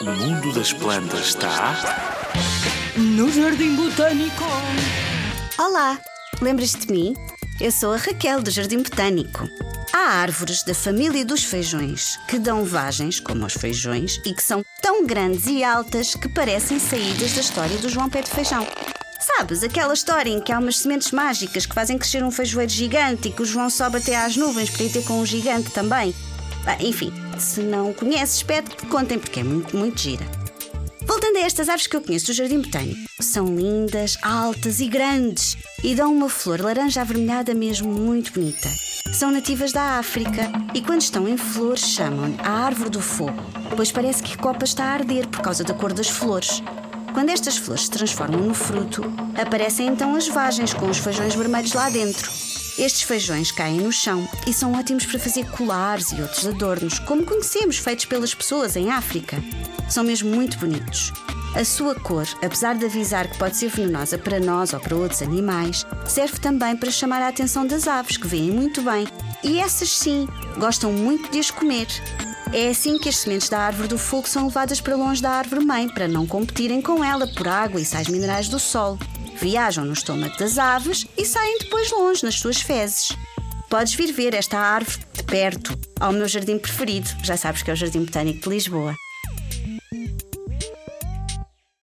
O mundo das plantas está. No Jardim Botânico. Olá, lembras-te de mim? Eu sou a Raquel do Jardim Botânico. Há árvores da família dos feijões que dão vagens, como os feijões, e que são tão grandes e altas que parecem saídas da história do João Pé de Feijão. Sabes, aquela história em que há umas sementes mágicas que fazem crescer um feijoeiro gigante e que o João sobe até às nuvens para ir ter com um gigante também. Ah, enfim, se não conheces, pede que te contem porque é muito, muito gira. Voltando a estas árvores que eu conheço do Jardim Botânico, são lindas, altas e grandes e dão uma flor laranja avermelhada mesmo muito bonita. São nativas da África e quando estão em flor chamam a árvore do fogo, pois parece que a copa está a arder por causa da cor das flores. Quando estas flores se transformam no fruto, aparecem então as vagens com os feijões vermelhos lá dentro. Estes feijões caem no chão e são ótimos para fazer colares e outros adornos, como conhecemos feitos pelas pessoas em África. São mesmo muito bonitos. A sua cor, apesar de avisar que pode ser venenosa para nós ou para outros animais, serve também para chamar a atenção das aves, que veem muito bem. E essas sim, gostam muito de as comer. É assim que as sementes da árvore do fogo são levadas para longe da árvore mãe, para não competirem com ela por água e sais minerais do solo. Viajam no estômago das aves e saem depois longe nas suas fezes. Podes vir ver esta árvore de perto, ao meu jardim preferido. Já sabes que é o Jardim Botânico de Lisboa.